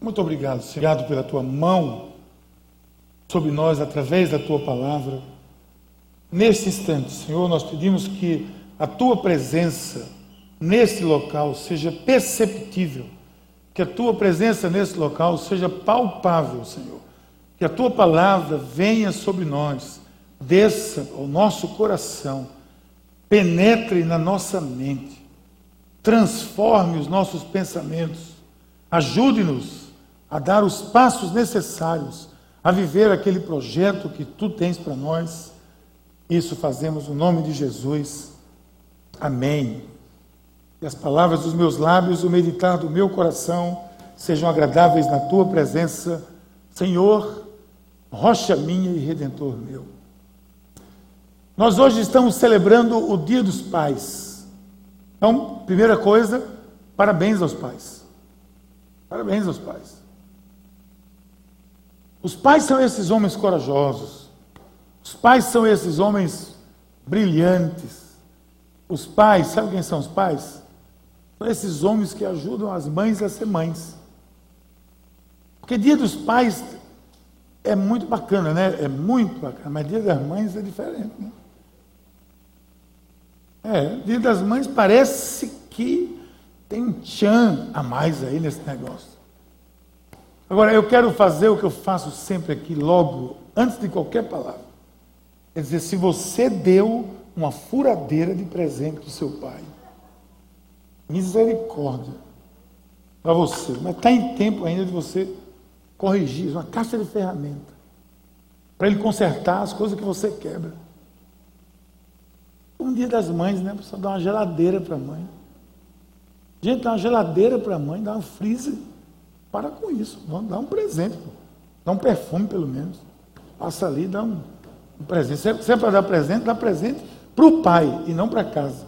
Muito obrigado, Senhor. Obrigado pela tua mão sobre nós através da tua palavra. Nesse instante, Senhor, nós pedimos que a tua presença nesse local seja perceptível, que a tua presença nesse local seja palpável, Senhor. Que a tua palavra venha sobre nós, desça ao nosso coração, penetre na nossa mente, transforme os nossos pensamentos, ajude-nos a dar os passos necessários a viver aquele projeto que tu tens para nós. Isso fazemos no nome de Jesus. Amém. E as palavras dos meus lábios, o meditar do meu coração sejam agradáveis na tua presença, Senhor, rocha minha e redentor meu. Nós hoje estamos celebrando o Dia dos Pais. Então, primeira coisa, parabéns aos pais. Parabéns aos pais. Os pais são esses homens corajosos. Os pais são esses homens brilhantes. Os pais, sabe quem são os pais? São esses homens que ajudam as mães a ser mães. Porque dia dos pais é muito bacana, né? É muito bacana, mas dia das mães é diferente, né? É, dia das mães parece que tem um tchan a mais aí nesse negócio. Agora, eu quero fazer o que eu faço sempre aqui, logo, antes de qualquer palavra. É dizer, se você deu uma furadeira de presente para o seu pai, misericórdia para você, mas está em tempo ainda de você corrigir, uma caixa de ferramenta, para ele consertar as coisas que você quebra. Um dia das mães, né? Precisa dar uma geladeira para a mãe. Gente, dá uma geladeira para a mãe, dá um freezer. Para com isso. Vamos dar um presente. Dá um perfume, pelo menos. Passa ali, dá um, um presente. Se é para dar presente, dá presente para o pai e não para casa.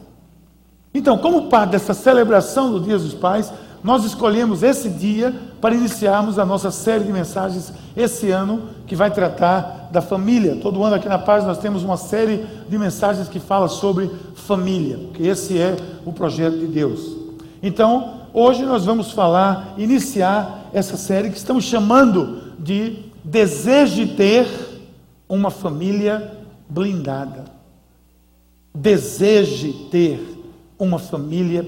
Então, como parte dessa celebração do Dia dos Pais, nós escolhemos esse dia para iniciarmos a nossa série de mensagens esse ano, que vai tratar da família. Todo ano aqui na Paz nós temos uma série de mensagens que fala sobre família, porque esse é o projeto de Deus. Então, hoje nós vamos falar, iniciar essa série que estamos chamando de Desejo de ter uma família blindada. Deseje ter uma família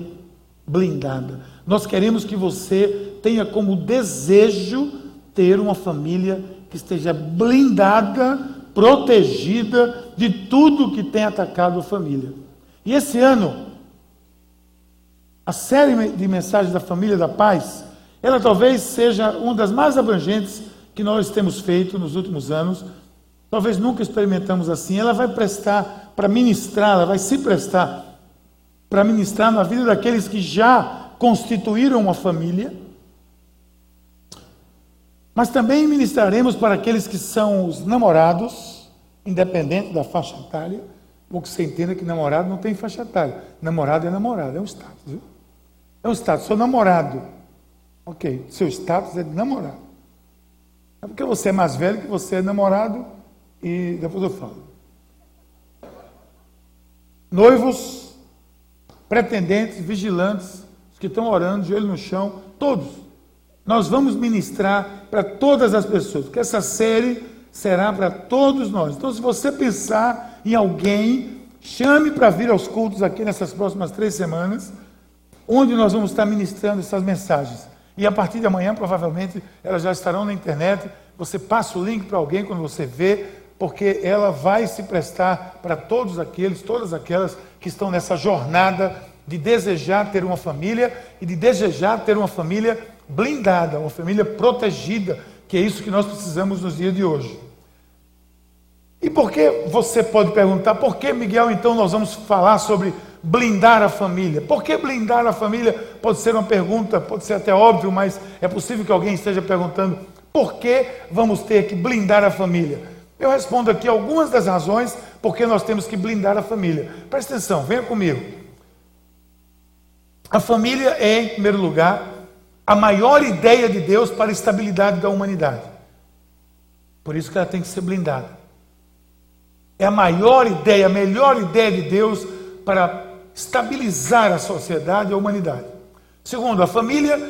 blindada. Nós queremos que você tenha como desejo ter uma família que esteja blindada, protegida de tudo que tem atacado a família. E esse ano, a série de mensagens da família da paz, ela talvez seja uma das mais abrangentes que nós temos feito nos últimos anos. Talvez nunca experimentamos assim. Ela vai prestar para ministrar, ela vai se prestar para ministrar na vida daqueles que já constituíram uma família. Mas também ministraremos para aqueles que são os namorados, independente da faixa etária. Bom que você entenda que namorado não tem faixa etária. Namorado é namorado, é um status. Viu? É um status. Sou namorado. Ok, seu status é de namorado. É porque você é mais velho que você é namorado e depois eu falo. Noivos, pretendentes, vigilantes, os que estão orando, joelho no chão, todos. Nós vamos ministrar para todas as pessoas, porque essa série será para todos nós. Então, se você pensar em alguém, chame para vir aos cultos aqui nessas próximas três semanas, onde nós vamos estar ministrando essas mensagens. E a partir de amanhã, provavelmente, elas já estarão na internet. Você passa o link para alguém quando você vê, porque ela vai se prestar para todos aqueles, todas aquelas que estão nessa jornada de desejar ter uma família e de desejar ter uma família blindada, uma família protegida, que é isso que nós precisamos nos dias de hoje. E por que você pode perguntar, por que, Miguel, então nós vamos falar sobre blindar a família? Por que blindar a família? Pode ser uma pergunta, pode ser até óbvio, mas é possível que alguém esteja perguntando, por que vamos ter que blindar a família? Eu respondo aqui algumas das razões por que nós temos que blindar a família. Presta atenção, venha comigo. A família é, em primeiro lugar, a maior ideia de Deus para a estabilidade da humanidade. Por isso que ela tem que ser blindada. É a maior ideia, a melhor ideia de Deus para estabilizar a sociedade e a humanidade. Segundo, a família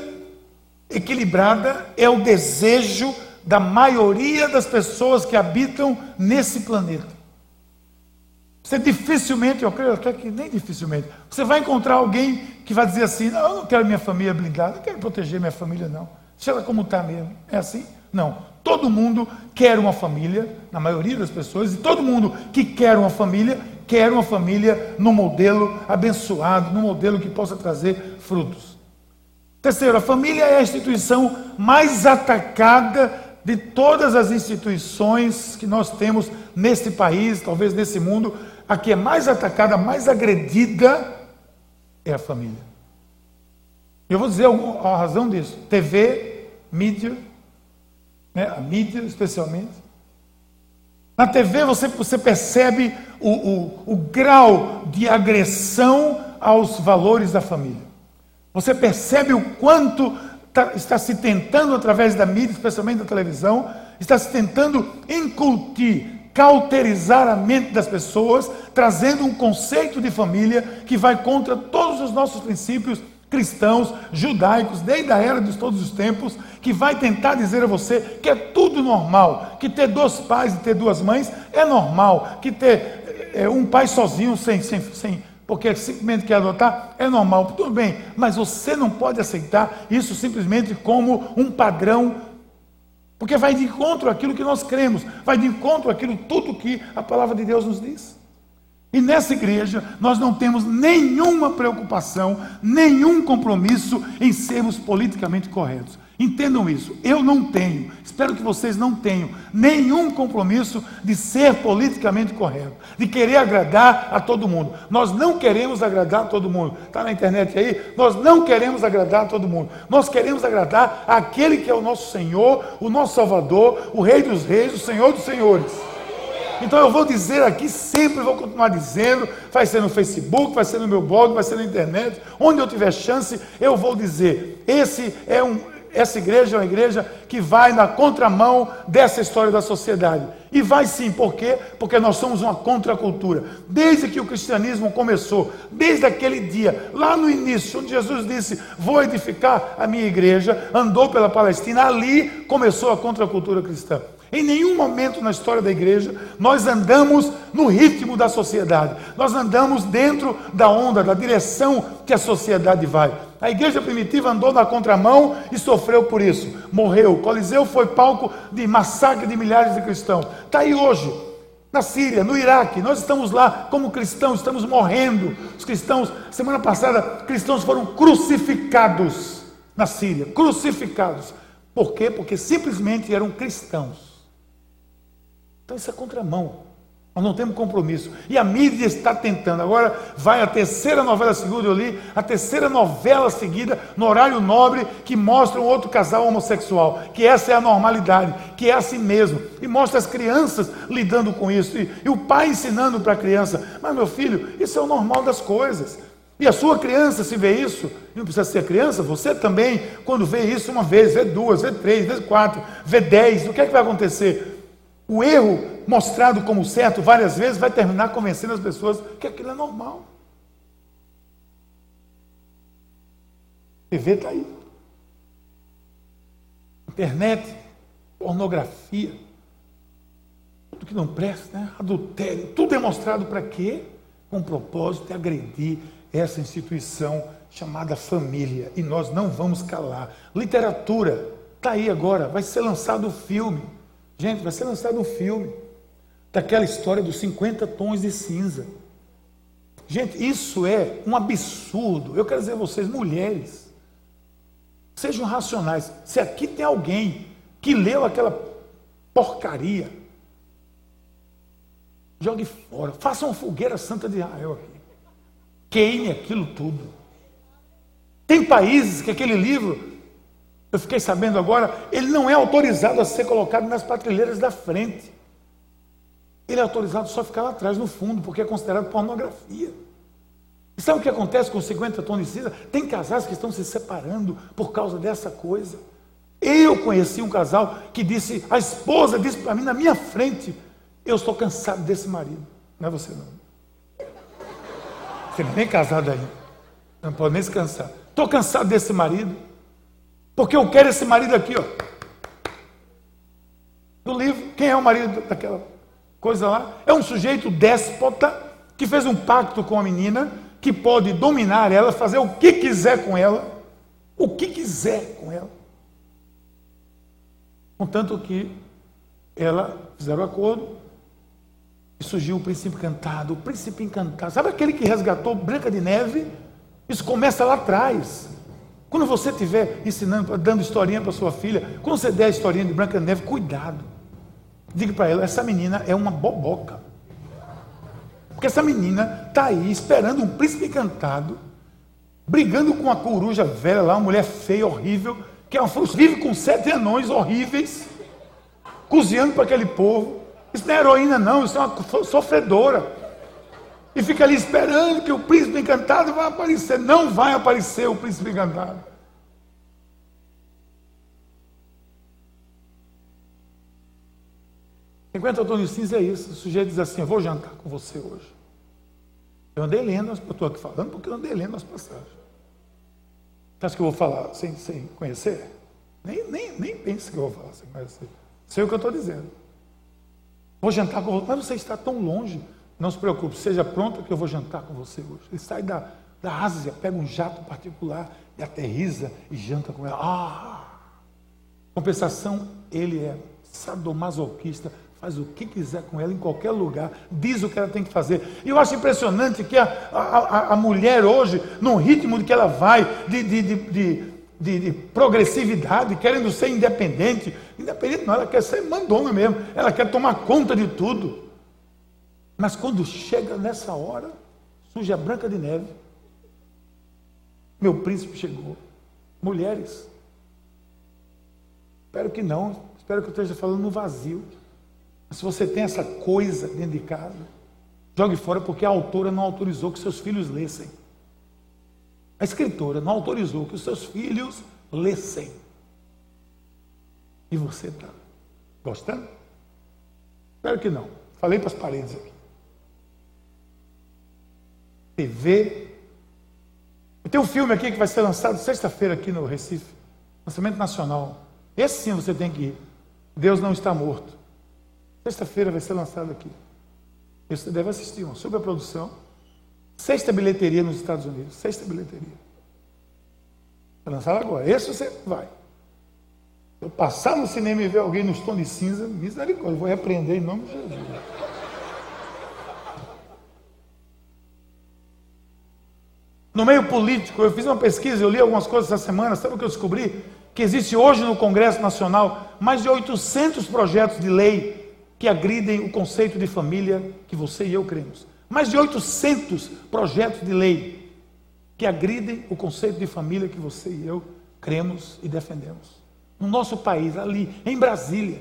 equilibrada é o desejo da maioria das pessoas que habitam nesse planeta. Você dificilmente, eu creio até que nem dificilmente, você vai encontrar alguém que vai dizer assim: não, eu não quero minha família blindada, não quero proteger minha família, não. Deixa ela como está mesmo. É assim? Não. Todo mundo quer uma família, na maioria das pessoas, e todo mundo que quer uma família, quer uma família no modelo abençoado, no modelo que possa trazer frutos. Terceiro, a família é a instituição mais atacada de todas as instituições que nós temos neste país, talvez nesse mundo, a que é mais atacada, mais agredida é a família. Eu vou dizer a razão disso. TV, mídia, né, a mídia especialmente. Na TV você, você percebe o, o, o grau de agressão aos valores da família. Você percebe o quanto tá, está se tentando, através da mídia, especialmente da televisão, está se tentando incutir, cauterizar a mente das pessoas, trazendo um conceito de família que vai contra todos os nossos princípios cristãos, judaicos, desde a era de todos os tempos, que vai tentar dizer a você que é tudo normal, que ter dois pais e ter duas mães é normal, que ter é, um pai sozinho, sem, sem, sem, porque simplesmente quer adotar, é normal, tudo bem, mas você não pode aceitar isso simplesmente como um padrão, porque vai de encontro àquilo que nós cremos, vai de encontro àquilo tudo que a palavra de Deus nos diz. E nessa igreja nós não temos nenhuma preocupação, nenhum compromisso em sermos politicamente corretos. Entendam isso, eu não tenho, espero que vocês não tenham nenhum compromisso de ser politicamente correto, de querer agradar a todo mundo. Nós não queremos agradar a todo mundo. Está na internet aí? Nós não queremos agradar a todo mundo. Nós queremos agradar aquele que é o nosso Senhor, o nosso Salvador, o Rei dos Reis, o Senhor dos Senhores. Então eu vou dizer aqui, sempre vou continuar dizendo, vai ser no Facebook, vai ser no meu blog, vai ser na internet, onde eu tiver chance, eu vou dizer. Esse é um, essa igreja é uma igreja que vai na contramão dessa história da sociedade. E vai sim, por quê? Porque nós somos uma contracultura. Desde que o cristianismo começou, desde aquele dia, lá no início, onde Jesus disse: Vou edificar a minha igreja, andou pela Palestina, ali começou a contracultura cristã. Em nenhum momento na história da igreja nós andamos no ritmo da sociedade, nós andamos dentro da onda, da direção que a sociedade vai. A igreja primitiva andou na contramão e sofreu por isso, morreu. Coliseu foi palco de massacre de milhares de cristãos. Está aí hoje, na Síria, no Iraque, nós estamos lá como cristãos, estamos morrendo. Os cristãos, semana passada, cristãos foram crucificados na Síria, crucificados. Por quê? Porque simplesmente eram cristãos. Então isso é contramão. Nós não temos compromisso. E a mídia está tentando. Agora vai a terceira novela seguida, eu li, a terceira novela seguida, no horário nobre, que mostra um outro casal homossexual. Que essa é a normalidade, que é assim mesmo. E mostra as crianças lidando com isso. E, e o pai ensinando para a criança. Mas, meu filho, isso é o normal das coisas. E a sua criança, se vê isso, não precisa ser criança, você também, quando vê isso uma vez, vê duas, vê três, vê quatro, vê dez, o que é que vai acontecer? O erro mostrado como certo várias vezes vai terminar convencendo as pessoas que aquilo é normal. TV está aí. Internet, pornografia, tudo que não presta, né? adultério, tudo é mostrado para quê? Com o propósito de agredir essa instituição chamada família. E nós não vamos calar. Literatura, está aí agora, vai ser lançado o filme. Gente, vai ser lançado um filme daquela história dos 50 tons de cinza. Gente, isso é um absurdo. Eu quero dizer a vocês, mulheres, sejam racionais. Se aqui tem alguém que leu aquela porcaria, jogue fora. Faça uma fogueira santa de Israel aqui. Queime aquilo tudo. Tem países que aquele livro eu fiquei sabendo agora, ele não é autorizado a ser colocado nas patrulheiras da frente. Ele é autorizado só a ficar lá atrás, no fundo, porque é considerado pornografia. E sabe o que acontece com 50 tons de cinza? Tem casais que estão se separando por causa dessa coisa. Eu conheci um casal que disse, a esposa disse para mim na minha frente, eu estou cansado desse marido. Não é você não. Você nem casado ainda. Não pode nem se cansar. Estou cansado desse marido. Porque eu quero esse marido aqui, ó. Do livro, quem é o marido daquela coisa lá? É um sujeito déspota que fez um pacto com a menina, que pode dominar ela, fazer o que quiser com ela, o que quiser com ela. Contanto que ela fizeram um acordo e surgiu o príncipe encantado. O príncipe encantado, sabe aquele que resgatou Branca de Neve? Isso começa lá atrás. Quando você estiver ensinando, dando historinha para sua filha, quando você der a historinha de Branca de Neve, cuidado. Diga para ela: essa menina é uma boboca. Porque essa menina está aí esperando um príncipe encantado, brigando com uma coruja velha lá, uma mulher feia, horrível, que é uma vive com sete anões horríveis, cozinhando para aquele povo. Isso não é heroína, não, isso é uma sofredora. E fica ali esperando que o príncipe encantado vai aparecer. Não vai aparecer o príncipe encantado. Enquanto Antônio Cinza é isso, o sujeito diz assim: Eu vou jantar com você hoje. Eu andei lendo, eu estou aqui falando porque eu andei lendo as passagens. Você acha que eu vou falar sem, sem conhecer? Nem, nem, nem pense que eu vou falar sem conhecer. Sei o que eu estou dizendo. Vou jantar com você, mas você está tão longe. Não se preocupe, seja pronta que eu vou jantar com você hoje. Ele sai da, da Ásia, pega um jato particular e aterriza e janta com ela. Ah! Compensação, ele é sadomasoquista, faz o que quiser com ela em qualquer lugar, diz o que ela tem que fazer. E eu acho impressionante que a, a, a mulher hoje, no ritmo de que ela vai, de, de, de, de, de progressividade, querendo ser independente, independente não, ela quer ser mandona mesmo, ela quer tomar conta de tudo. Mas quando chega nessa hora, surge a Branca de Neve. Meu príncipe chegou. Mulheres. Espero que não. Espero que eu esteja falando no vazio. Mas se você tem essa coisa dentro de casa, jogue fora porque a autora não autorizou que seus filhos lessem. A escritora não autorizou que os seus filhos lessem. E você está gostando? Espero que não. Falei para as paredes aqui. TV. Tem um filme aqui que vai ser lançado sexta-feira aqui no Recife. Lançamento nacional. Esse sim você tem que ir. Deus não está morto. Sexta-feira vai ser lançado aqui. Você deve assistir, uma super produção. Sexta bilheteria nos Estados Unidos. Sexta bilheteria. Vai lançar agora. Esse você vai. Eu passar no cinema e ver alguém no tom de cinza, misericórdia, eu vou repreender em nome de Jesus. No meio político, eu fiz uma pesquisa, eu li algumas coisas essa semana, sabe o que eu descobri? Que existe hoje no Congresso Nacional mais de 800 projetos de lei que agridem o conceito de família que você e eu cremos. Mais de 800 projetos de lei que agridem o conceito de família que você e eu cremos e defendemos. No nosso país, ali, em Brasília.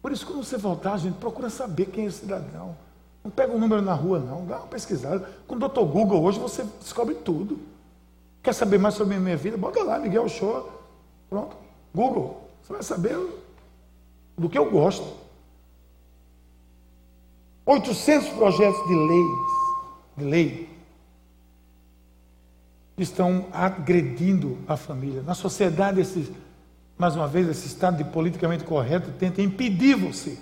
Por isso, quando você voltar, gente, procura saber quem é esse cidadão. Não pega um número na rua, não. Dá uma pesquisada. Com o Dr. Google hoje você descobre tudo. Quer saber mais sobre a minha vida? Bota lá, Miguel Show. Pronto. Google. Você vai saber do que eu gosto. 800 projetos de leis, de lei, estão agredindo a família. Na sociedade, esse, mais uma vez, esse estado de politicamente correto tenta impedir você,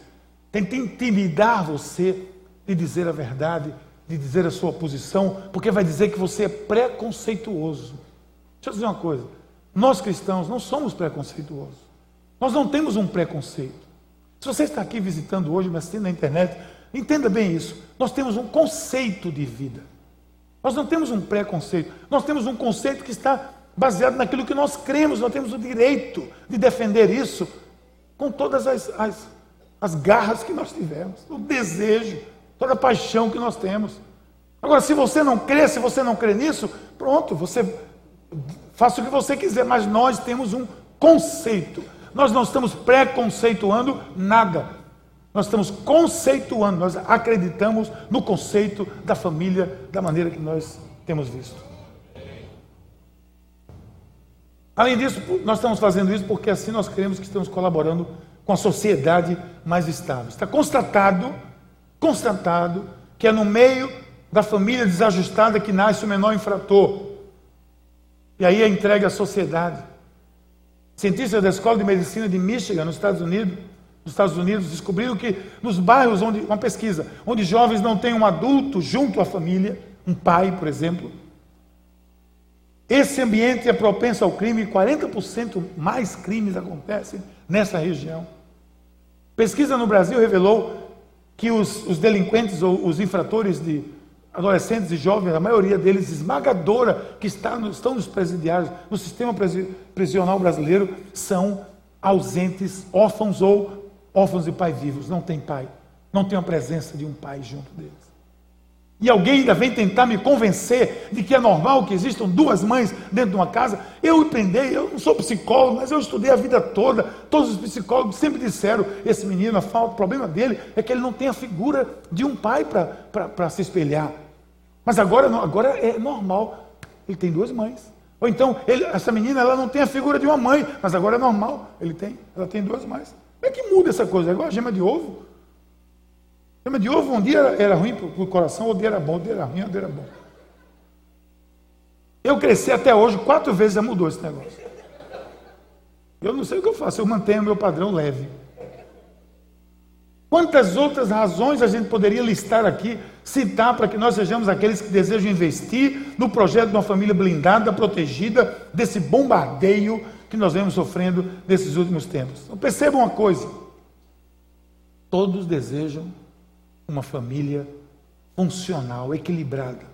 tenta intimidar você de dizer a verdade, de dizer a sua posição, porque vai dizer que você é preconceituoso. Deixa eu dizer uma coisa: nós cristãos não somos preconceituosos. Nós não temos um preconceito. Se você está aqui visitando hoje, me assistindo na internet, entenda bem isso. Nós temos um conceito de vida. Nós não temos um preconceito. Nós temos um conceito que está baseado naquilo que nós cremos. Nós temos o direito de defender isso com todas as, as, as garras que nós tivemos, o desejo toda a paixão que nós temos. Agora, se você não crê, se você não crê nisso, pronto, você faça o que você quiser, mas nós temos um conceito. Nós não estamos preconceituando nada. Nós estamos conceituando, nós acreditamos no conceito da família da maneira que nós temos visto. Além disso, nós estamos fazendo isso porque assim nós queremos que estamos colaborando com a sociedade mais estável. Está constatado constatado que é no meio da família desajustada que nasce o menor infrator. e aí é entregue à sociedade. Cientistas da Escola de Medicina de Michigan, nos Estados Unidos, nos Estados Unidos descobriram que nos bairros onde, uma pesquisa, onde jovens não têm um adulto junto à família, um pai, por exemplo, esse ambiente é propenso ao crime, 40% mais crimes acontecem nessa região. Pesquisa no Brasil revelou que os, os delinquentes ou os infratores de adolescentes e jovens, a maioria deles esmagadora, que está no, estão nos presidiários, no sistema prisional brasileiro, são ausentes, órfãos ou órfãos de pai vivos, não tem pai, não tem a presença de um pai junto deles. E alguém ainda vem tentar me convencer de que é normal que existam duas mães dentro de uma casa. Eu empreendei, eu não sou psicólogo, mas eu estudei a vida toda. Todos os psicólogos sempre disseram: esse menino, falta, o problema dele é que ele não tem a figura de um pai para se espelhar. Mas agora, agora é normal, ele tem duas mães. Ou então, ele, essa menina ela não tem a figura de uma mãe, mas agora é normal, ele tem, ela tem duas mães. Como é que muda essa coisa? É igual a gema de ovo. Gema de ovo, um dia era, era ruim para o coração, outro dia era bom, outro dia era ruim, outro dia era bom. Eu cresci até hoje, quatro vezes já mudou esse negócio. Eu não sei o que eu faço, eu mantenho o meu padrão leve. Quantas outras razões a gente poderia listar aqui, citar para que nós sejamos aqueles que desejam investir no projeto de uma família blindada, protegida desse bombardeio que nós vemos sofrendo nesses últimos tempos. Então, percebam uma coisa: todos desejam uma família funcional, equilibrada.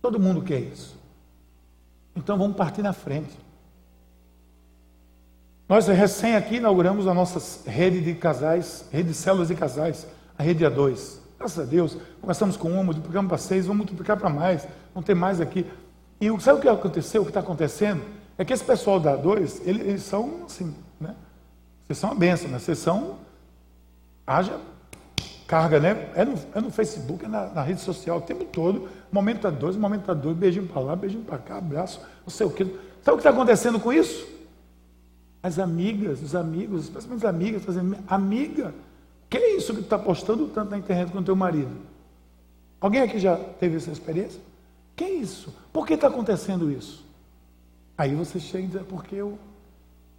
Todo mundo quer isso. Então vamos partir na frente. Nós recém aqui inauguramos a nossa rede de casais, rede de células de casais, a rede A2. Graças a Deus, começamos com uma, multiplicamos para seis, vamos multiplicar para mais, vamos ter mais aqui. E sabe o que aconteceu, o que está acontecendo? É que esse pessoal da A2, eles, eles são assim? Vocês são uma benção, né? Vocês são. Haja carga, né? É no, é no Facebook, é na, na, rede social o tempo todo. Momento a dois, momento a dois, beijinho para lá, beijinho para cá, abraço, não sei o quê. Sabe o que está acontecendo com isso? As amigas, os amigos, especialmente as amigas, fazendo, amiga, que é isso que tu está postando tanto na internet com teu marido? Alguém aqui já teve essa experiência? Que é isso? Por que está acontecendo isso? Aí você chega e diz, é porque eu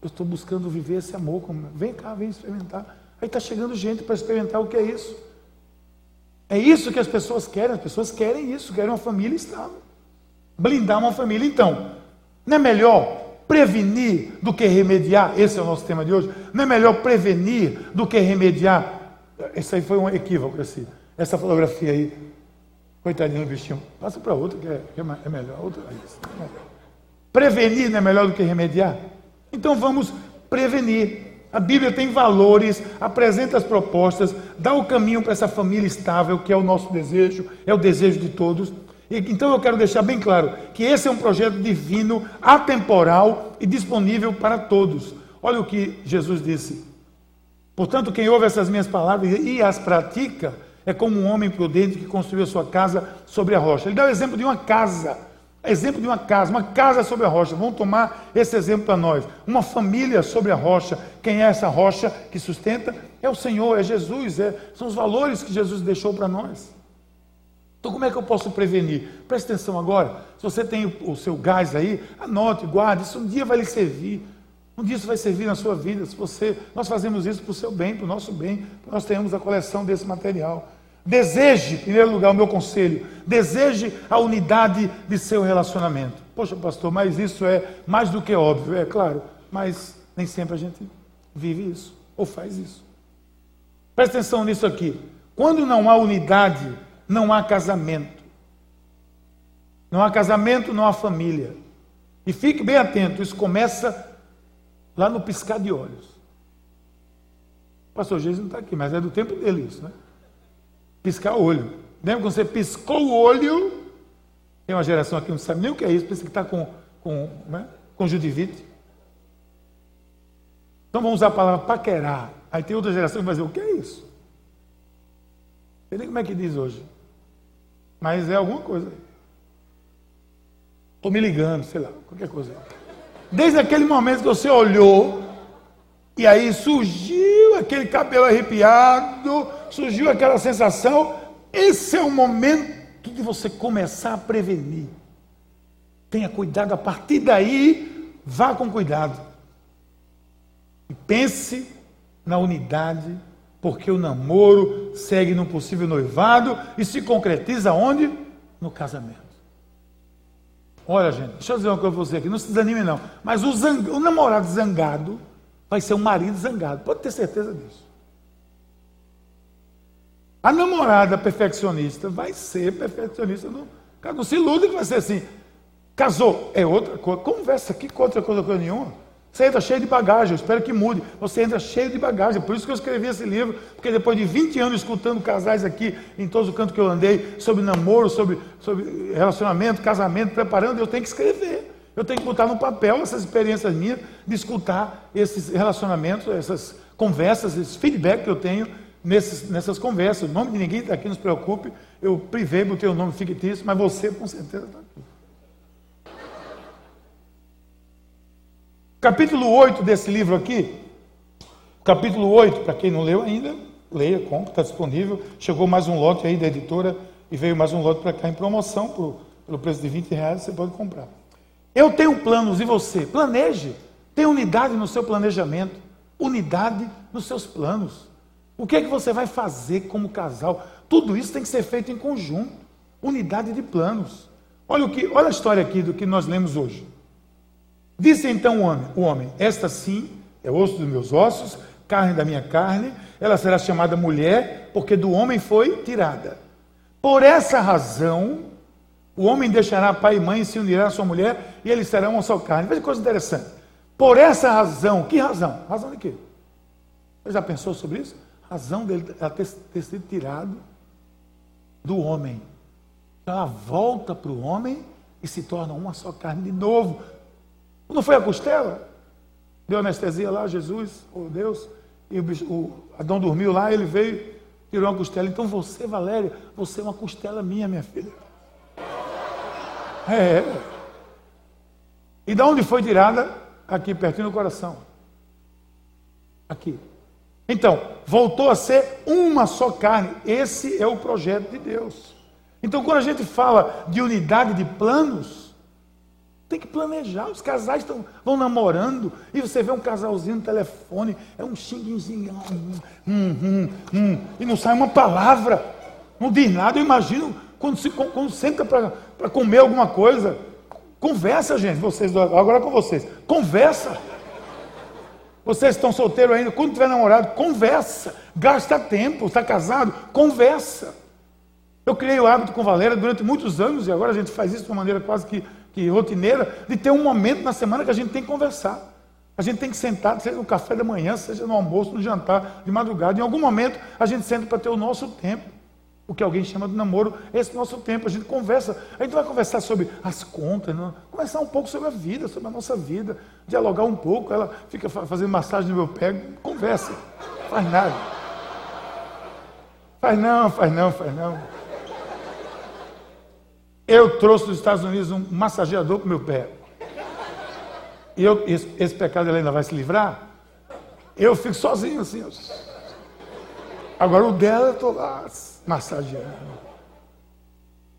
eu estou buscando viver esse amor. Vem cá, vem experimentar. Aí está chegando gente para experimentar o que é isso. É isso que as pessoas querem. As pessoas querem isso, querem uma família estável. Blindar uma família. Então, não é melhor prevenir do que remediar? Esse é o nosso tema de hoje. Não é melhor prevenir do que remediar? Esse aí foi um equívoco, esse, essa fotografia aí. Coitadinho do bichinho. Passa para outra que é, que é melhor. Outra, Prevenir não é melhor do que remediar? Então vamos prevenir. A Bíblia tem valores, apresenta as propostas, dá o caminho para essa família estável, que é o nosso desejo, é o desejo de todos. E, então eu quero deixar bem claro que esse é um projeto divino, atemporal e disponível para todos. Olha o que Jesus disse. Portanto, quem ouve essas minhas palavras e as pratica é como um homem prudente que construiu a sua casa sobre a rocha. Ele dá o exemplo de uma casa Exemplo de uma casa, uma casa sobre a rocha. Vamos tomar esse exemplo para nós. Uma família sobre a rocha. Quem é essa rocha que sustenta? É o Senhor, é Jesus, é, são os valores que Jesus deixou para nós. Então, como é que eu posso prevenir? Preste atenção agora. Se você tem o, seu gás aí, anote, guarde. Isso um dia vai lhe servir. Um dia isso vai servir na sua vida. Se você, nós fazemos isso para o seu bem, para o nosso bem, nós tenhamos a coleção desse material. Deseje, em primeiro lugar, o meu conselho, deseje a unidade de seu relacionamento. Poxa, pastor, mas isso é mais do que óbvio, é claro, mas nem sempre a gente vive isso ou faz isso. Presta atenção nisso aqui. Quando não há unidade, não há casamento. Não há casamento, não há família. E fique bem atento, isso começa lá no piscar de olhos. O pastor Jesus não está aqui, mas é do tempo dele isso, né? Piscar o olho. Lembra quando você piscou o olho? Tem uma geração aqui que não sabe nem o que é isso, pensa que está com, com, né, judivite. Então vamos usar a palavra paquerar. Aí tem outra geração que vai dizer, o que é isso? Não sei nem como é que diz hoje. Mas é alguma coisa. Estou me ligando, sei lá, qualquer coisa. Desde aquele momento que você olhou, e aí surgiu aquele cabelo arrepiado, surgiu aquela sensação. Esse é o momento que você começar a prevenir. Tenha cuidado, a partir daí, vá com cuidado. E pense na unidade, porque o namoro segue num possível noivado e se concretiza onde? No casamento. Olha, gente, deixa eu dizer uma coisa para você aqui, não se desanime não. Mas o, zang... o namorado zangado vai ser um marido zangado, pode ter certeza disso. A namorada perfeccionista vai ser perfeccionista. Não, não se ilude que vai ser assim. Casou, é outra coisa. Conversa aqui com outra coisa, coisa nenhuma. Você entra cheio de bagagem, eu espero que mude. Você entra cheio de bagagem. Por isso que eu escrevi esse livro, porque depois de 20 anos escutando casais aqui, em todos os cantos que eu andei, sobre namoro, sobre, sobre relacionamento, casamento, preparando, eu tenho que escrever. Eu tenho que botar no papel essas experiências minhas de escutar esses relacionamentos, essas conversas, esses feedback que eu tenho nesses, nessas conversas. O nome de ninguém aqui, não se preocupe. Eu privei, botei o nome fictício, mas você com certeza está aqui. Capítulo 8 desse livro aqui, capítulo 8, para quem não leu ainda, leia, compra, está disponível. Chegou mais um lote aí da editora e veio mais um lote para cá em promoção, pelo preço de 20 reais, você pode comprar. Eu tenho planos e você? Planeje. Tenha unidade no seu planejamento, unidade nos seus planos. O que é que você vai fazer como casal? Tudo isso tem que ser feito em conjunto. Unidade de planos. Olha, o que, olha a história aqui do que nós lemos hoje. Disse então o homem, o homem: Esta sim é osso dos meus ossos, carne da minha carne, ela será chamada mulher, porque do homem foi tirada. Por essa razão, o homem deixará pai e mãe e se unirá à sua mulher, e eles serão uma só carne. Veja que coisa interessante. Por essa razão, que razão? Razão de quê? Você já pensou sobre isso? Razão dele ter, ter sido tirado do homem. Ela volta para o homem e se torna uma só carne de novo. Não foi a costela? Deu anestesia lá, Jesus, oh Deus, e o, o Adão dormiu lá, ele veio, tirou uma costela. Então você, Valéria, você é uma costela minha, minha filha. É. E de onde foi tirada? Aqui, pertinho do coração. Aqui. Então, voltou a ser uma só carne. Esse é o projeto de Deus. Então, quando a gente fala de unidade de planos, tem que planejar. Os casais tão, vão namorando e você vê um casalzinho no telefone, é um xinguinzinho, hum, hum, hum, e não sai uma palavra, não diz nada. Eu imagino quando, se, quando senta para comer alguma coisa. Conversa, gente, vocês, agora é com vocês. Conversa. Vocês estão solteiros ainda, quando tiver namorado, conversa. Gasta tempo, está casado, conversa. Eu criei o hábito com Valéria durante muitos anos e agora a gente faz isso de uma maneira quase que que rotineira, de ter um momento na semana que a gente tem que conversar. A gente tem que sentar, seja no café da manhã, seja no almoço, no jantar, de madrugada. Em algum momento a gente senta para ter o nosso tempo. O que alguém chama de namoro, esse nosso tempo. A gente conversa. A gente vai conversar sobre as contas, não? conversar um pouco sobre a vida, sobre a nossa vida, dialogar um pouco. Ela fica fazendo massagem no meu pé, conversa. Faz nada. Faz não, faz não, faz não. Eu trouxe dos Estados Unidos um massageador com meu pé. E eu, esse, esse pecado ela ainda vai se livrar? Eu fico sozinho assim. Agora o dela eu estou lá massageando.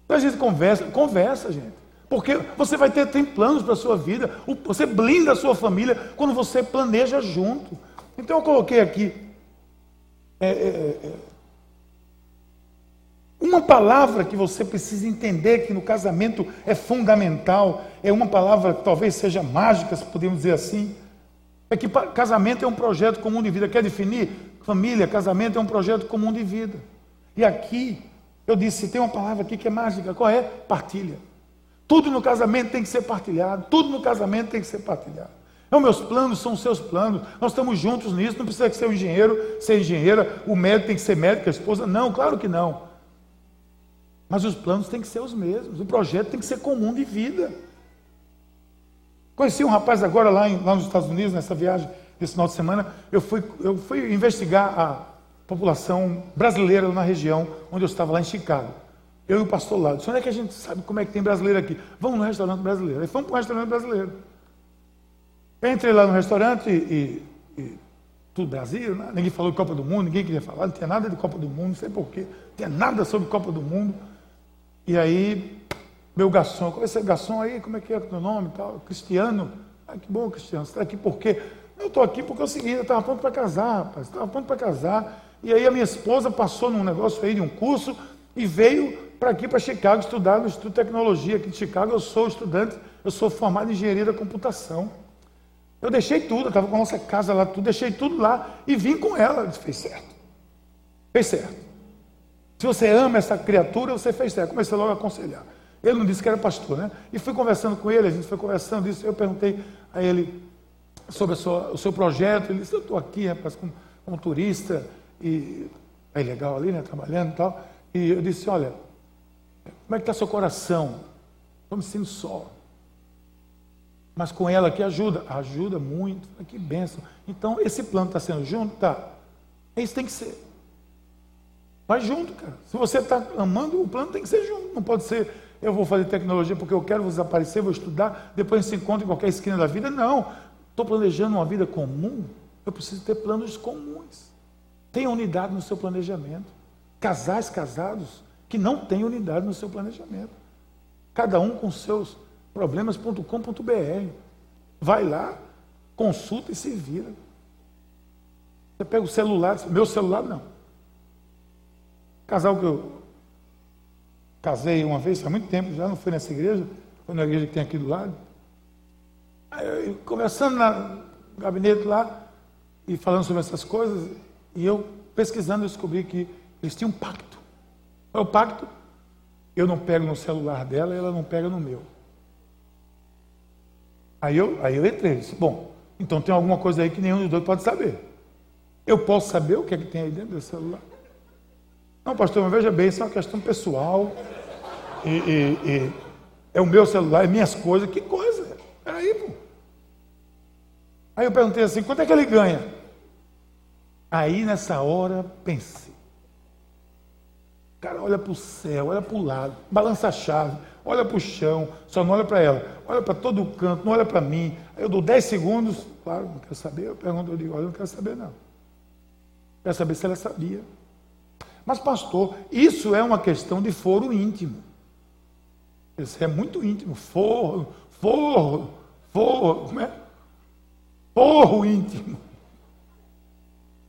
Então a gente conversa, conversa, gente. Porque você vai ter tem planos para a sua vida. Você blinda a sua família quando você planeja junto. Então eu coloquei aqui. É, é, é, uma palavra que você precisa entender que no casamento é fundamental, é uma palavra que talvez seja mágica, se podemos dizer assim, é que casamento é um projeto comum de vida. Quer definir? Família, casamento é um projeto comum de vida. E aqui, eu disse, tem uma palavra aqui que é mágica, qual é? Partilha. Tudo no casamento tem que ser partilhado, tudo no casamento tem que ser partilhado. Então, meus planos são os seus planos, nós estamos juntos nisso, não precisa ser um engenheiro, ser engenheira, o médico tem que ser médico, a esposa, não, claro que não. Mas os planos têm que ser os mesmos, o projeto tem que ser comum de vida. Conheci um rapaz agora lá, em, lá nos Estados Unidos, nessa viagem, esse final de semana, eu fui, eu fui investigar a população brasileira na região onde eu estava, lá em Chicago. Eu e o pastor lá, disse, onde é que a gente sabe como é que tem brasileiro aqui? Vamos no restaurante brasileiro. Aí fomos para um restaurante brasileiro. Eu entrei lá no restaurante e, e, e tudo Brasil, né? ninguém falou de Copa do Mundo, ninguém queria falar, não tinha nada de Copa do Mundo, não sei porquê, não tinha nada sobre Copa do Mundo. E aí, meu garçom, qual é garçom aí? Como é que é o teu nome tal? Cristiano. Ah, que bom, Cristiano. Você está aqui por quê? Eu estou aqui porque é o seguinte, eu estava pronto para casar, rapaz. Estava pronto para casar. E aí a minha esposa passou num negócio aí de um curso e veio para aqui, para Chicago, estudar no Instituto de Tecnologia aqui de Chicago. Eu sou estudante, eu sou formado em engenharia da computação. Eu deixei tudo, eu estava com a nossa casa lá, tudo, deixei tudo lá e vim com ela. Disse, fez certo. Fez certo. Se você ama essa criatura, você fez certo. Comecei logo a aconselhar. Ele não disse que era pastor, né? E fui conversando com ele, a gente foi conversando isso. Eu perguntei a ele sobre sua, o seu projeto. Ele disse: Eu estou aqui, rapaz, como, como turista, e é legal ali, né? Trabalhando e tal. E eu disse: Olha, como é que está seu coração? Estou me sentindo só. Mas com ela que ajuda, ajuda muito. Que benção. Então, esse plano está sendo junto? Tá. É isso tem que ser. Vai junto, cara. Se você está amando, o plano tem que ser junto. Não pode ser, eu vou fazer tecnologia porque eu quero vos aparecer, vou estudar, depois se encontra em qualquer esquina da vida. Não. Estou planejando uma vida comum. Eu preciso ter planos comuns. Tenha unidade no seu planejamento. Casais casados que não têm unidade no seu planejamento. Cada um com seus problemas.com.br. Vai lá, consulta e se vira. Você pega o celular, meu celular não. Casal que eu casei uma vez, há muito tempo já, não foi nessa igreja, foi na igreja que tem aqui do lado. Aí eu, conversando no gabinete lá e falando sobre essas coisas, e eu pesquisando descobri que eles tinham um pacto. Qual é o pacto? Eu não pego no celular dela ela não pega no meu. Aí eu, aí eu entrei, disse, bom, então tem alguma coisa aí que nenhum dos dois pode saber. Eu posso saber o que é que tem aí dentro do celular? Não, pastor, mas veja bem, isso é uma questão pessoal. E, e, e é o meu celular, é minhas coisas. Que coisa? Peraí, pô. Aí eu perguntei assim, quanto é que ele ganha? Aí nessa hora pensei. Cara, olha para o céu, olha para o lado, balança a chave, olha para o chão, só não olha para ela, olha para todo canto, não olha para mim. Aí eu dou 10 segundos, claro, não quero saber, eu pergunto, eu digo, olha, eu não quero saber não. Quero saber se ela sabia. Mas, pastor, isso é uma questão de foro íntimo. Isso é muito íntimo. Forro, forro, forro, como é? Forro íntimo.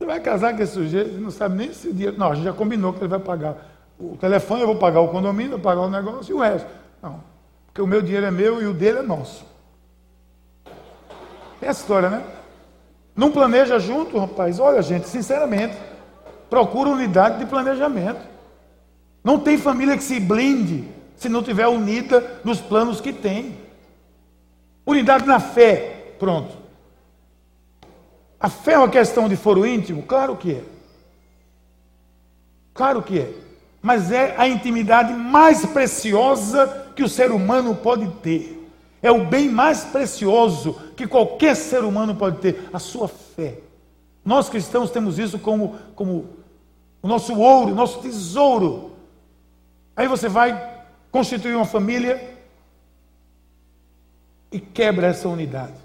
Você vai casar com esse sujeito, não sabe nem se o dinheiro. Não, a gente já combinou que ele vai pagar o telefone, eu vou pagar o condomínio, eu vou pagar o negócio e o resto. Não. Porque o meu dinheiro é meu e o dele é nosso. É essa história, né? Não planeja junto, rapaz. Olha, gente, sinceramente, procura unidade de planejamento. Não tem família que se blinde se não tiver unida nos planos que tem. Unidade na fé, pronto. A fé é uma questão de foro íntimo? Claro que é. Claro que é. Mas é a intimidade mais preciosa que o ser humano pode ter. É o bem mais precioso que qualquer ser humano pode ter, a sua fé. Nós cristãos temos isso como, como o nosso ouro, o nosso tesouro. Aí você vai constituir uma família e quebra essa unidade.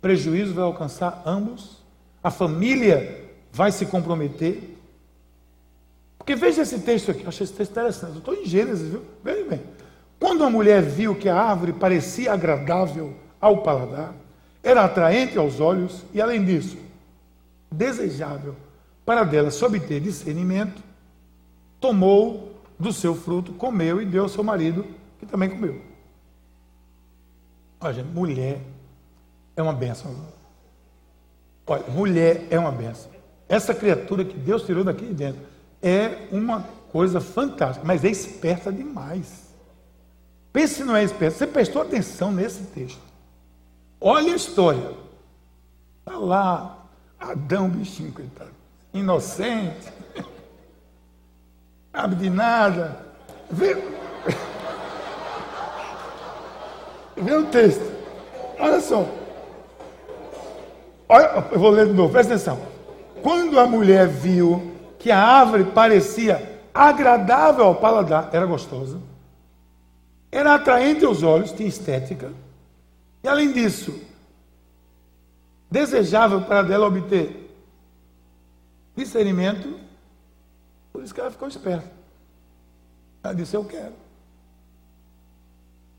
Prejuízo vai alcançar ambos, a família vai se comprometer. Porque veja esse texto aqui, eu achei esse texto interessante. Eu estou em Gênesis, viu? Veja bem. Quando a mulher viu que a árvore parecia agradável ao paladar, era atraente aos olhos e, além disso, desejável para dela se obter discernimento, tomou do seu fruto, comeu e deu ao seu marido, que também comeu. Olha, mulher é uma benção. Olha, mulher é uma benção. Essa criatura que Deus tirou daqui de dentro é uma coisa fantástica, mas é esperta demais. Pense se não é esperto. Você prestou atenção nesse texto. Olha a história. Está lá, Adão, bichinho, coitado. Inocente. Sabe de nada. Vê. Vê o texto. Olha só. Olha, eu vou ler de novo, presta atenção. Quando a mulher viu que a árvore parecia agradável ao paladar, era gostosa era atraente aos olhos, tinha estética. E além disso, desejável para dela obter discernimento, por isso que ela ficou esperta. Ela disse, eu quero.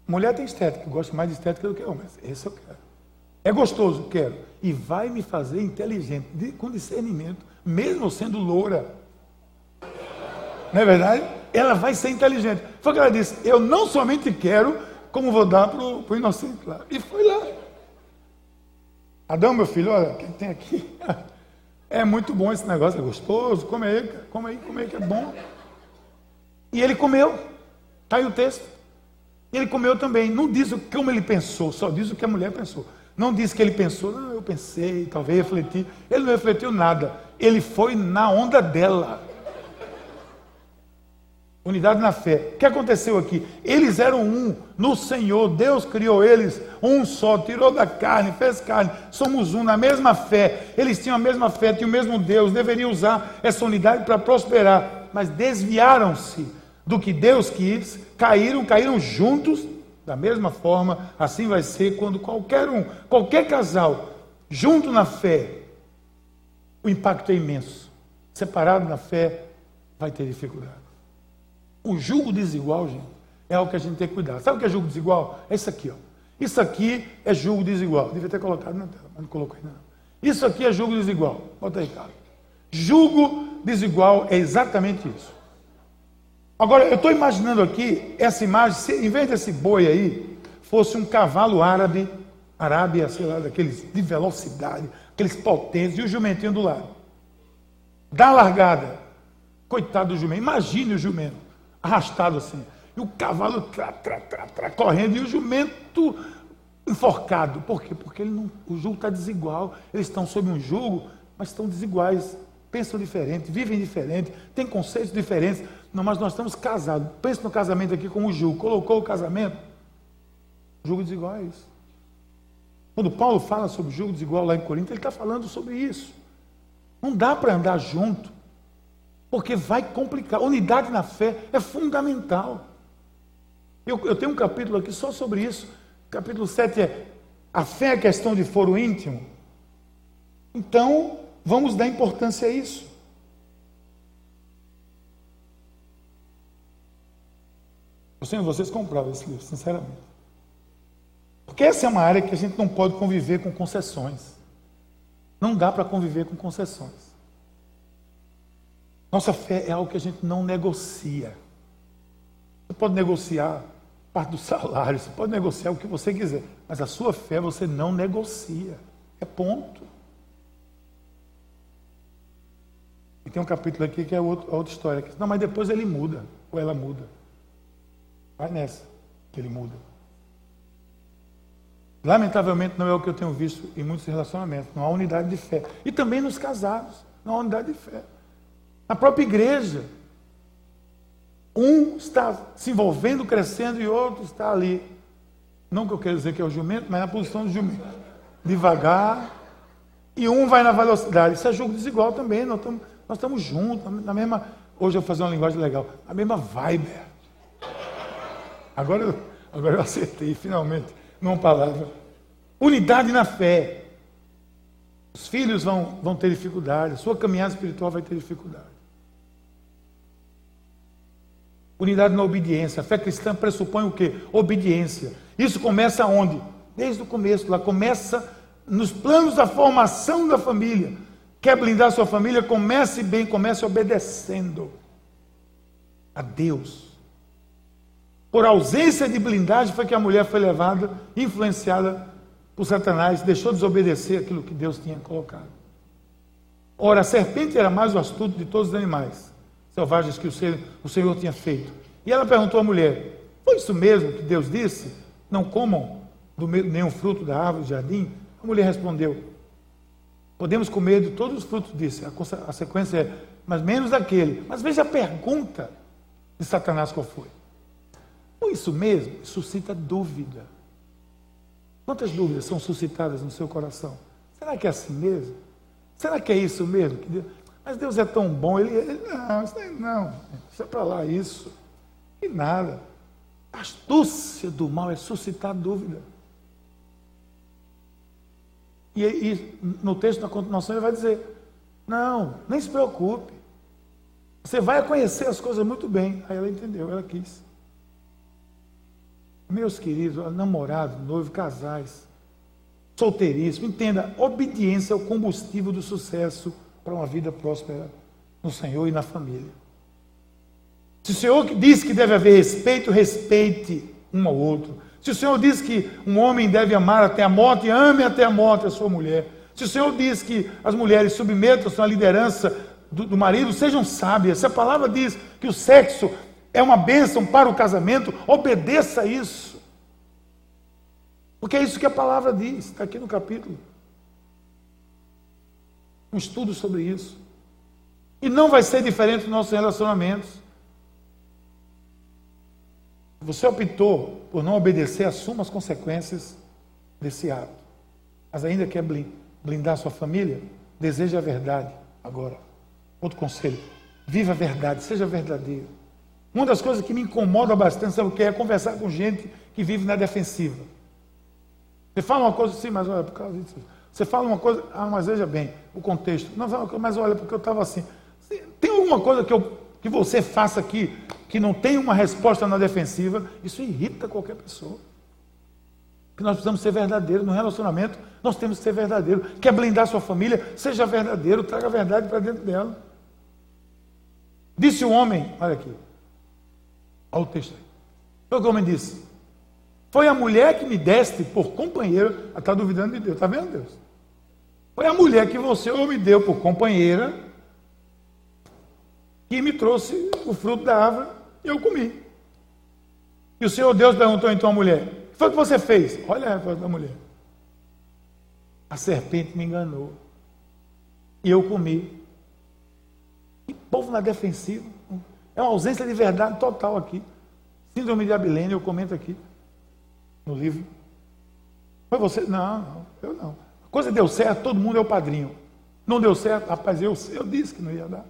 Mulher tem estética, eu gosto mais de estética do que homem, esse eu quero. É gostoso, quero. E vai me fazer inteligente, de, com discernimento, mesmo sendo loura. Não é verdade? Ela vai ser inteligente. Foi o que ela disse: Eu não somente quero, como vou dar para o inocente lá. E foi lá. Adão, meu filho, olha, o que tem aqui? É muito bom esse negócio, é gostoso. Come aí, come aí, come aí, que é bom. E ele comeu. Está aí o texto. Ele comeu também. Não diz como ele pensou, só diz o que a mulher pensou. Não diz que ele pensou, não, eu pensei, talvez refleti. Ele não refletiu nada. Ele foi na onda dela. Unidade na fé. O que aconteceu aqui? Eles eram um no Senhor. Deus criou eles um só, tirou da carne, fez carne. Somos um na mesma fé. Eles tinham a mesma fé, tinham o mesmo Deus. Deveriam usar essa unidade para prosperar. Mas desviaram-se do que Deus quis, caíram, caíram juntos. Da mesma forma, assim vai ser quando qualquer um, qualquer casal, junto na fé, o impacto é imenso. Separado na fé, vai ter dificuldade. O julgo desigual, gente, é algo que a gente tem que cuidar. Sabe o que é julgo desigual? É isso aqui, ó. Isso aqui é julgo desigual. Devia ter colocado na tela, mas não colocou ainda não. Isso aqui é julgo desigual. Bota aí, cara. Julgo desigual é exatamente isso. Agora, eu estou imaginando aqui essa imagem, se em vez desse boi aí, fosse um cavalo árabe, arábia, sei lá, daqueles de velocidade, aqueles potentes, e o jumentinho do lado. Dá largada. Coitado do jumento. Imagine o jumento arrastado assim. E o cavalo tra, tra, tra, tra, correndo e o jumento enforcado. Por quê? Porque ele não, o jugo está desigual. Eles estão sob um jugo, mas estão desiguais. Pensam diferente, vivem diferente, têm conceitos diferentes. Não, mas nós estamos casados. Pense no casamento aqui como o jugo. Colocou o casamento. Jugo desigual é isso. Quando Paulo fala sobre jugo desigual lá em Corinto, ele está falando sobre isso. Não dá para andar junto. Porque vai complicar. Unidade na fé é fundamental. Eu, eu, tenho um capítulo aqui só sobre isso. Capítulo 7 é a fé é questão de foro íntimo. Então, vamos dar importância a isso. Eu sei vocês compravam esse livro, sinceramente. Porque essa é uma área que a gente não pode conviver com concessões. Não dá para conviver com concessões. Nossa fé é algo que a gente não negocia. Você pode negociar parte do salário, você pode negociar o que você quiser, mas a sua fé você não negocia. É ponto. E tem um capítulo aqui que é outro, outra história. Não, mas depois ele muda, ou ela muda. Vai nessa, que ele muda. Lamentavelmente não é o que eu tenho visto em muitos relacionamentos. Não há unidade de fé. E também nos casados, não há unidade de fé. Na própria igreja. Um está se envolvendo, crescendo, e outro está ali. Não que eu quero dizer que é o jumento, mas na posição do jumento. Devagar. E um vai na velocidade. Isso é jogo desigual também. Nós estamos, nós estamos juntos, na mesma. Hoje eu vou fazer uma linguagem legal. A mesma vibe. Agora eu, agora eu acertei, finalmente, numa palavra. Unidade na fé. Os filhos vão, vão ter dificuldade, a sua caminhada espiritual vai ter dificuldade. Unidade na obediência. A fé cristã pressupõe o quê? Obediência. Isso começa onde? Desde o começo. Ela começa nos planos da formação da família. Quer blindar sua família? Comece bem, comece obedecendo a Deus. Por ausência de blindagem foi que a mulher foi levada, influenciada por Satanás, deixou desobedecer aquilo que Deus tinha colocado. Ora, a serpente era mais o astuto de todos os animais selvagens que o Senhor, tinha feito. E ela perguntou à mulher: Foi isso mesmo que Deus disse? Não comam do nenhum fruto da árvore do jardim? A mulher respondeu: Podemos comer de todos os frutos disso. A, sequência é, mas menos daquele. Mas veja a pergunta de Satanás qual foi. Foi isso mesmo? Suscita dúvida. Quantas dúvidas são suscitadas no seu coração? Será que é assim mesmo? Será que é isso mesmo? Mas Deus é tão bom, ele, ele não, isso não, isso é para lá isso. E nada. A astúcia do mal é suscitar dúvida. E, e no texto da continuação ele vai dizer: Não, nem se preocupe. Você vai conhecer as coisas muito bem. Aí ela entendeu, ela quis. Meus queridos, namorado, noivo, casais, solteirismo, entenda, obediência é o combustível do sucesso para uma vida próspera no Senhor e na família. Se o Senhor diz que deve haver respeito, respeite um ao outro. Se o Senhor diz que um homem deve amar até a morte, ame até a morte a sua mulher. Se o Senhor diz que as mulheres submetam-se à liderança do, do marido, sejam sábias. Se a palavra diz que o sexo é uma bênção para o casamento, obedeça isso. Porque é isso que a palavra diz, está aqui no capítulo. Um estudo sobre isso. E não vai ser diferente nos nossos relacionamentos. Você optou por não obedecer, assuma as consequências desse ato. Mas ainda quer blindar sua família? Deseja a verdade agora. Outro conselho: viva a verdade, seja verdadeiro. Uma das coisas que me incomoda bastante, sabe o que é? Conversar com gente que vive na defensiva. Você fala uma coisa, sim, mas olha, por causa disso. Você fala uma coisa, ah, mas veja bem, o contexto. Não, mas olha, porque eu estava assim. Tem alguma coisa que, eu, que você faça aqui que não tem uma resposta na defensiva, isso irrita qualquer pessoa. Que nós precisamos ser verdadeiros no relacionamento, nós temos que ser verdadeiros. Quer blindar sua família? Seja verdadeiro, traga a verdade para dentro dela. Disse o homem, olha aqui, olha o texto aí. Foi o que o homem disse: Foi a mulher que me deste por companheira, está duvidando de Deus, está vendo Deus? Foi a mulher que você me deu por companheira que me trouxe o fruto da árvore e eu comi. E o Senhor Deus perguntou então à mulher: O que foi que você fez? Olha a resposta da mulher. A serpente me enganou. E eu comi. Que povo na defensiva. É uma ausência de verdade total aqui. Síndrome de Abilene, eu comento aqui no livro. Foi você? Não, não, eu não. A coisa deu certo, todo mundo é o padrinho. Não deu certo, rapaz, eu, eu disse que não ia dar.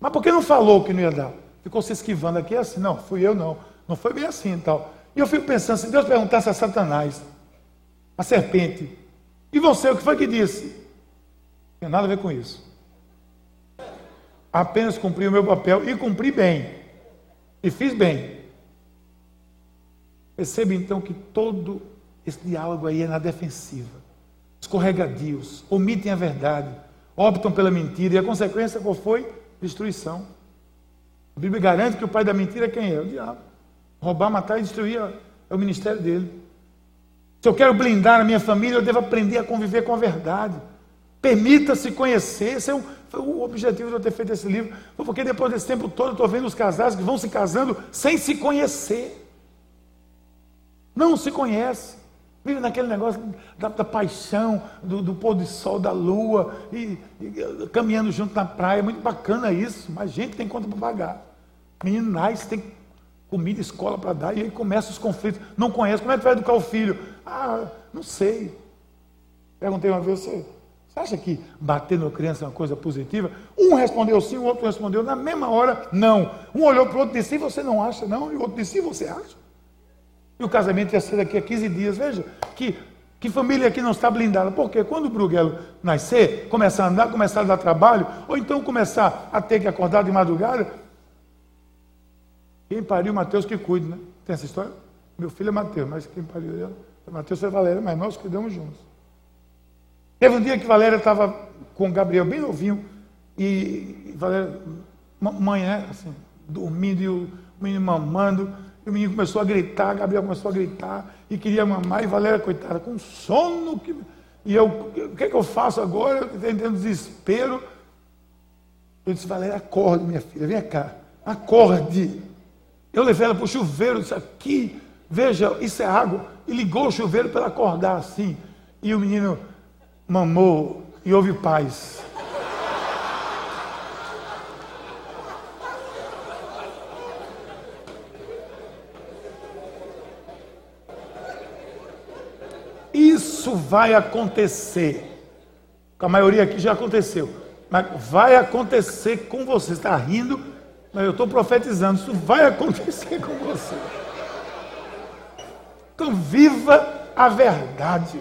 Mas por que não falou que não ia dar? Ficou se esquivando aqui assim, não, fui eu não. Não foi bem assim e tal. E eu fico pensando, se Deus perguntasse a Satanás, a serpente, e você, o que foi que disse? Não tem nada a ver com isso. Apenas cumpri o meu papel e cumpri bem. E fiz bem. Perceba então que todo esse diálogo aí é na defensiva. Escorregadios, omitem a verdade, optam pela mentira, e a consequência qual foi? Destruição. A Bíblia garante que o pai da mentira quem é? O diabo. Roubar, matar e destruir é o ministério dele. Se eu quero blindar a minha família, eu devo aprender a conviver com a verdade. Permita-se conhecer. Esse é o, o objetivo de eu ter feito esse livro. Porque depois desse tempo todo eu estou vendo os casais que vão se casando sem se conhecer. Não se conhece. Vive naquele negócio da, da paixão, do, do, pôr do sol, da lua, e, e, caminhando junto na praia. Muito bacana isso, mas gente tem conta para pagar. Menino tem comida, escola para dar, e aí começam os conflitos. Não conhece, como é que vai educar o filho? Ah, não sei. Perguntei uma vez, você, você acha que bater no criança é uma coisa positiva? Um respondeu sim, o outro respondeu na mesma hora, não. Um olhou para o outro e disse, você não acha, não? E o outro disse, você acha? E o casamento ia ser daqui a 15 dias. Veja, que, que família aqui não está blindada. Porque quando o Bruguelo nascer, começar a andar, começar a dar trabalho, ou então começar a ter que acordar de madrugada, quem pariu Mateus que cuide, né? Tem essa história? Meu filho é Mateus, mas quem pariu ele é Mateus e Valéria, mas nós cuidamos juntos. Teve um dia que Valéria estava com Gabriel bem novinho, e Valéria, mãe, né? Assim, dormindo e o menino mamando. E o menino começou a gritar, Gabriel começou a gritar e queria mamar, e Valéria, coitada, com sono. Que... E eu, o que, é que eu faço agora? Eu tendo desespero. Eu disse, Valéria, acorde, minha filha, vem cá, acorde. Eu levei ela para o chuveiro, disse, aqui, veja, isso é água. E ligou o chuveiro para ela acordar assim. E o menino mamou e houve paz. Isso vai acontecer. Com a maioria aqui já aconteceu. Mas vai acontecer com você. Está rindo, mas eu estou profetizando. Isso vai acontecer com você. Então, viva a verdade.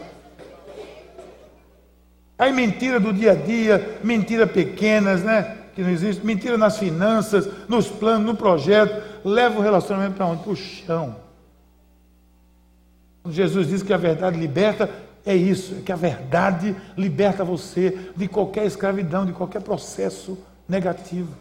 Aí mentira do dia a dia, mentira pequenas, né? que não existe, mentira nas finanças, nos planos, no projeto, leva o relacionamento para onde? Para o chão. Quando Jesus diz que a verdade liberta, é isso, é que a verdade liberta você de qualquer escravidão, de qualquer processo negativo.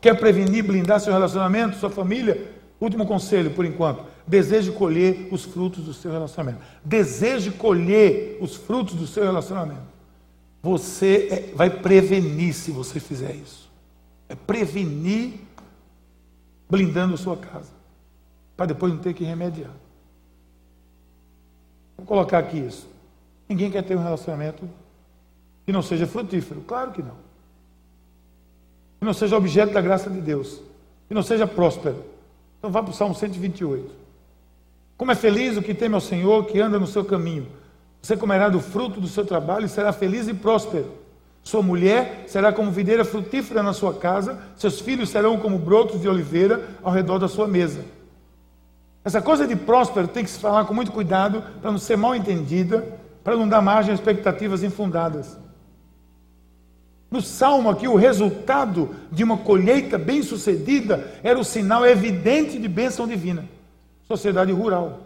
Quer prevenir, blindar seu relacionamento, sua família? Último conselho, por enquanto. Deseje colher os frutos do seu relacionamento. Deseje colher os frutos do seu relacionamento. Você é, vai prevenir se você fizer isso. É prevenir blindando a sua casa. Para depois não ter que remediar. Vou colocar aqui isso. Ninguém quer ter um relacionamento que não seja frutífero. Claro que não. Que não seja objeto da graça de Deus. Que não seja próspero. Então vá para o Salmo 128. Como é feliz o que teme ao Senhor, que anda no seu caminho. Você comerá do fruto do seu trabalho e será feliz e próspero. Sua mulher será como videira frutífera na sua casa, seus filhos serão como brotos de oliveira ao redor da sua mesa. Essa coisa de próspero tem que se falar com muito cuidado para não ser mal entendida, para não dar margem a expectativas infundadas. No salmo aqui, o resultado de uma colheita bem-sucedida era o sinal evidente de bênção divina. Sociedade rural.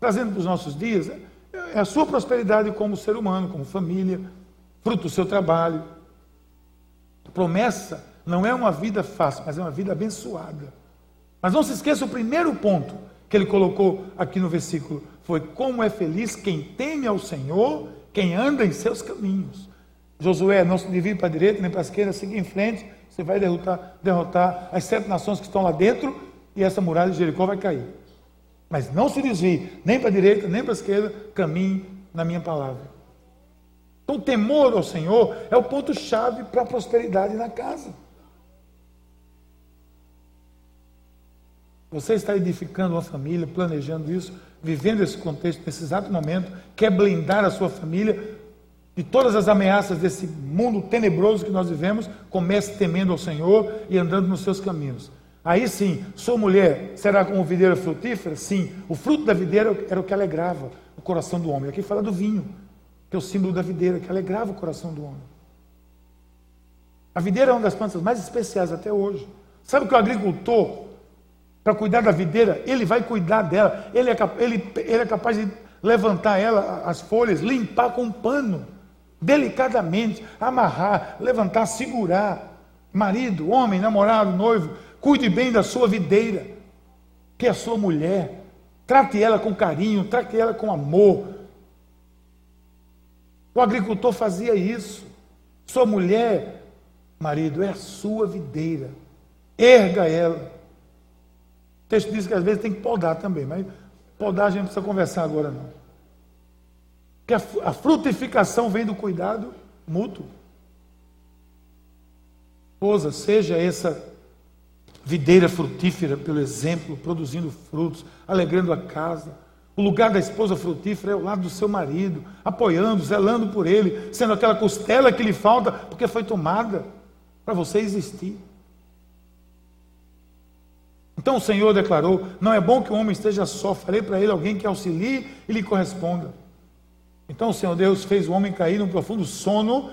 Trazendo para os nossos dias, é a sua prosperidade como ser humano, como família, fruto do seu trabalho. A promessa não é uma vida fácil, mas é uma vida abençoada. Mas não se esqueça o primeiro ponto que ele colocou aqui no versículo: foi como é feliz quem teme ao Senhor quem anda em seus caminhos. Josué, não se divide para a direita nem para a esquerda, siga em frente, você vai derrotar, derrotar as sete nações que estão lá dentro e essa muralha de Jericó vai cair. Mas não se desvie nem para a direita nem para a esquerda, caminhe na minha palavra. Então, o temor ao Senhor é o ponto-chave para a prosperidade na casa. Você está edificando uma família, planejando isso, vivendo esse contexto nesse exato momento, quer blindar a sua família de todas as ameaças desse mundo tenebroso que nós vivemos, comece temendo ao Senhor e andando nos seus caminhos. Aí sim, sua mulher será como videira frutífera? Sim, o fruto da videira era o que alegrava o coração do homem. Aqui fala do vinho, que é o símbolo da videira, que alegrava o coração do homem. A videira é uma das plantas mais especiais até hoje. Sabe que o agricultor para cuidar da videira, ele vai cuidar dela. Ele é, ele, ele é capaz de levantar ela, as folhas, limpar com um pano, delicadamente, amarrar, levantar, segurar. Marido, homem, namorado, noivo, cuide bem da sua videira, que é a sua mulher. Trate ela com carinho, trate ela com amor. O agricultor fazia isso. Sua mulher, marido, é a sua videira. Erga ela o texto diz que às vezes tem que podar também, mas podar a gente não precisa conversar agora não. A, a frutificação vem do cuidado mútuo. Esposa, seja essa videira frutífera pelo exemplo, produzindo frutos, alegrando a casa. O lugar da esposa frutífera é o lado do seu marido, apoiando, zelando por ele, sendo aquela costela que lhe falta, porque foi tomada para você existir. Então o Senhor declarou: Não é bom que o homem esteja só, farei para ele alguém que auxilie e lhe corresponda. Então o Senhor Deus fez o homem cair num profundo sono,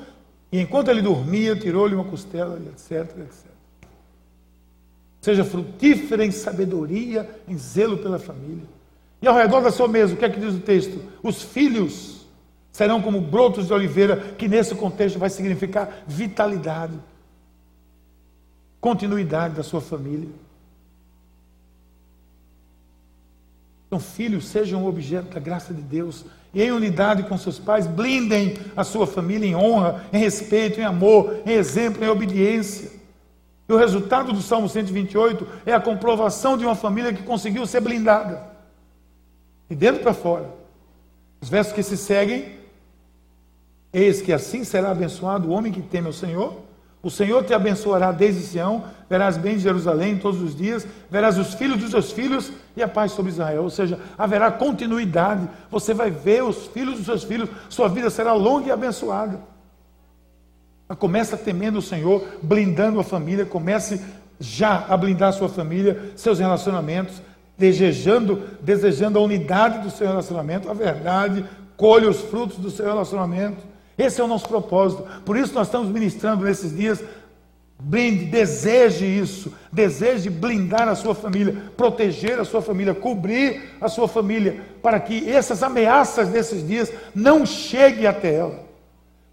e enquanto ele dormia, tirou-lhe uma costela, etc, etc. Seja frutífera em sabedoria, em zelo pela família. E ao redor da sua mesa, o que é que diz o texto? Os filhos serão como brotos de oliveira, que nesse contexto vai significar vitalidade, continuidade da sua família. Então, filhos, sejam um objeto da graça de Deus em unidade com seus pais, blindem a sua família em honra, em respeito, em amor, em exemplo, em obediência. E o resultado do Salmo 128 é a comprovação de uma família que conseguiu ser blindada. De dentro para fora. Os versos que se seguem, eis que assim será abençoado o homem que teme ao Senhor o Senhor te abençoará desde Sião, verás bem Jerusalém todos os dias, verás os filhos dos seus filhos e a paz sobre Israel. Ou seja, haverá continuidade. Você vai ver os filhos dos seus filhos, sua vida será longa e abençoada. Começa temendo o Senhor, blindando a família, comece já a blindar sua família, seus relacionamentos, desejando, desejando a unidade do seu relacionamento, a verdade, colhe os frutos do seu relacionamento Esse é o nosso propósito. Por isso nós estamos ministrando nesses dias. Blinde, deseje isso, deseje blindar a sua família, proteger a sua família, cobrir a sua família, para que essas ameaças desses dias não cheguem até ela.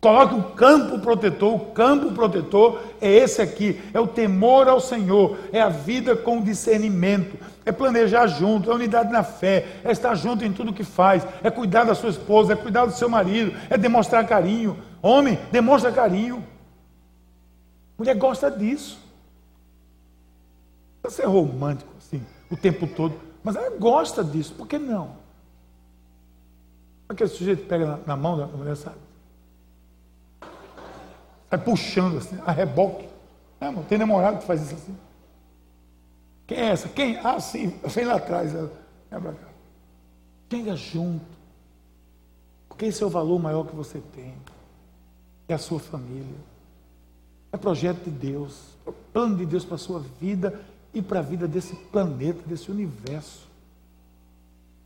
Coloque um campo protetor, o campo protetor é esse aqui, é o temor ao Senhor, é a vida com discernimento, é planejar junto, é unidade na fé, é estar junto em tudo que faz, é cuidar da sua esposa, é cuidar do seu marido, é demonstrar carinho. Homem, demonstra carinho. Mulher gosta disso. Não ser romântico assim, o tempo todo, mas ela gosta disso, por que não? Aquele sujeito pega na, na mão da mulher, sabe? Sai puxando assim, a reboque. É, tem namorado que faz isso assim. Quem é essa? Quem? Ah, sim, vem lá atrás. Ela, vem pra cá. Venha junto. Porque esse é o valor maior que você tem. É a sua família. É projeto de Deus. É plano de Deus para a sua vida e para a vida desse planeta, desse universo.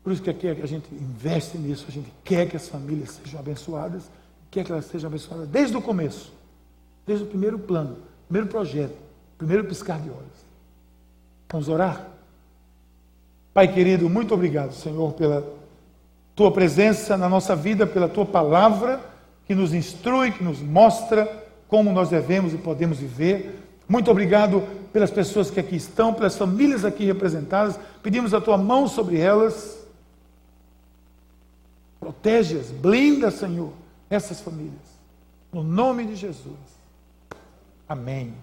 Por isso que aqui a gente investe nisso, a gente quer que as famílias sejam abençoadas, quer que elas sejam abençoadas desde o começo. Desde o primeiro plano, primeiro projeto, primeiro piscar de olhos. Vamos orar? Pai querido, muito obrigado, Senhor, pela tua presença na nossa vida, pela tua palavra que nos instrui, que nos mostra como nós devemos e podemos viver. Muito obrigado pelas pessoas que aqui estão, pelas famílias aqui representadas. Pedimos a tua mão sobre elas. Protege-as, blinda, Senhor, essas famílias. No nome de Jesus. Amém.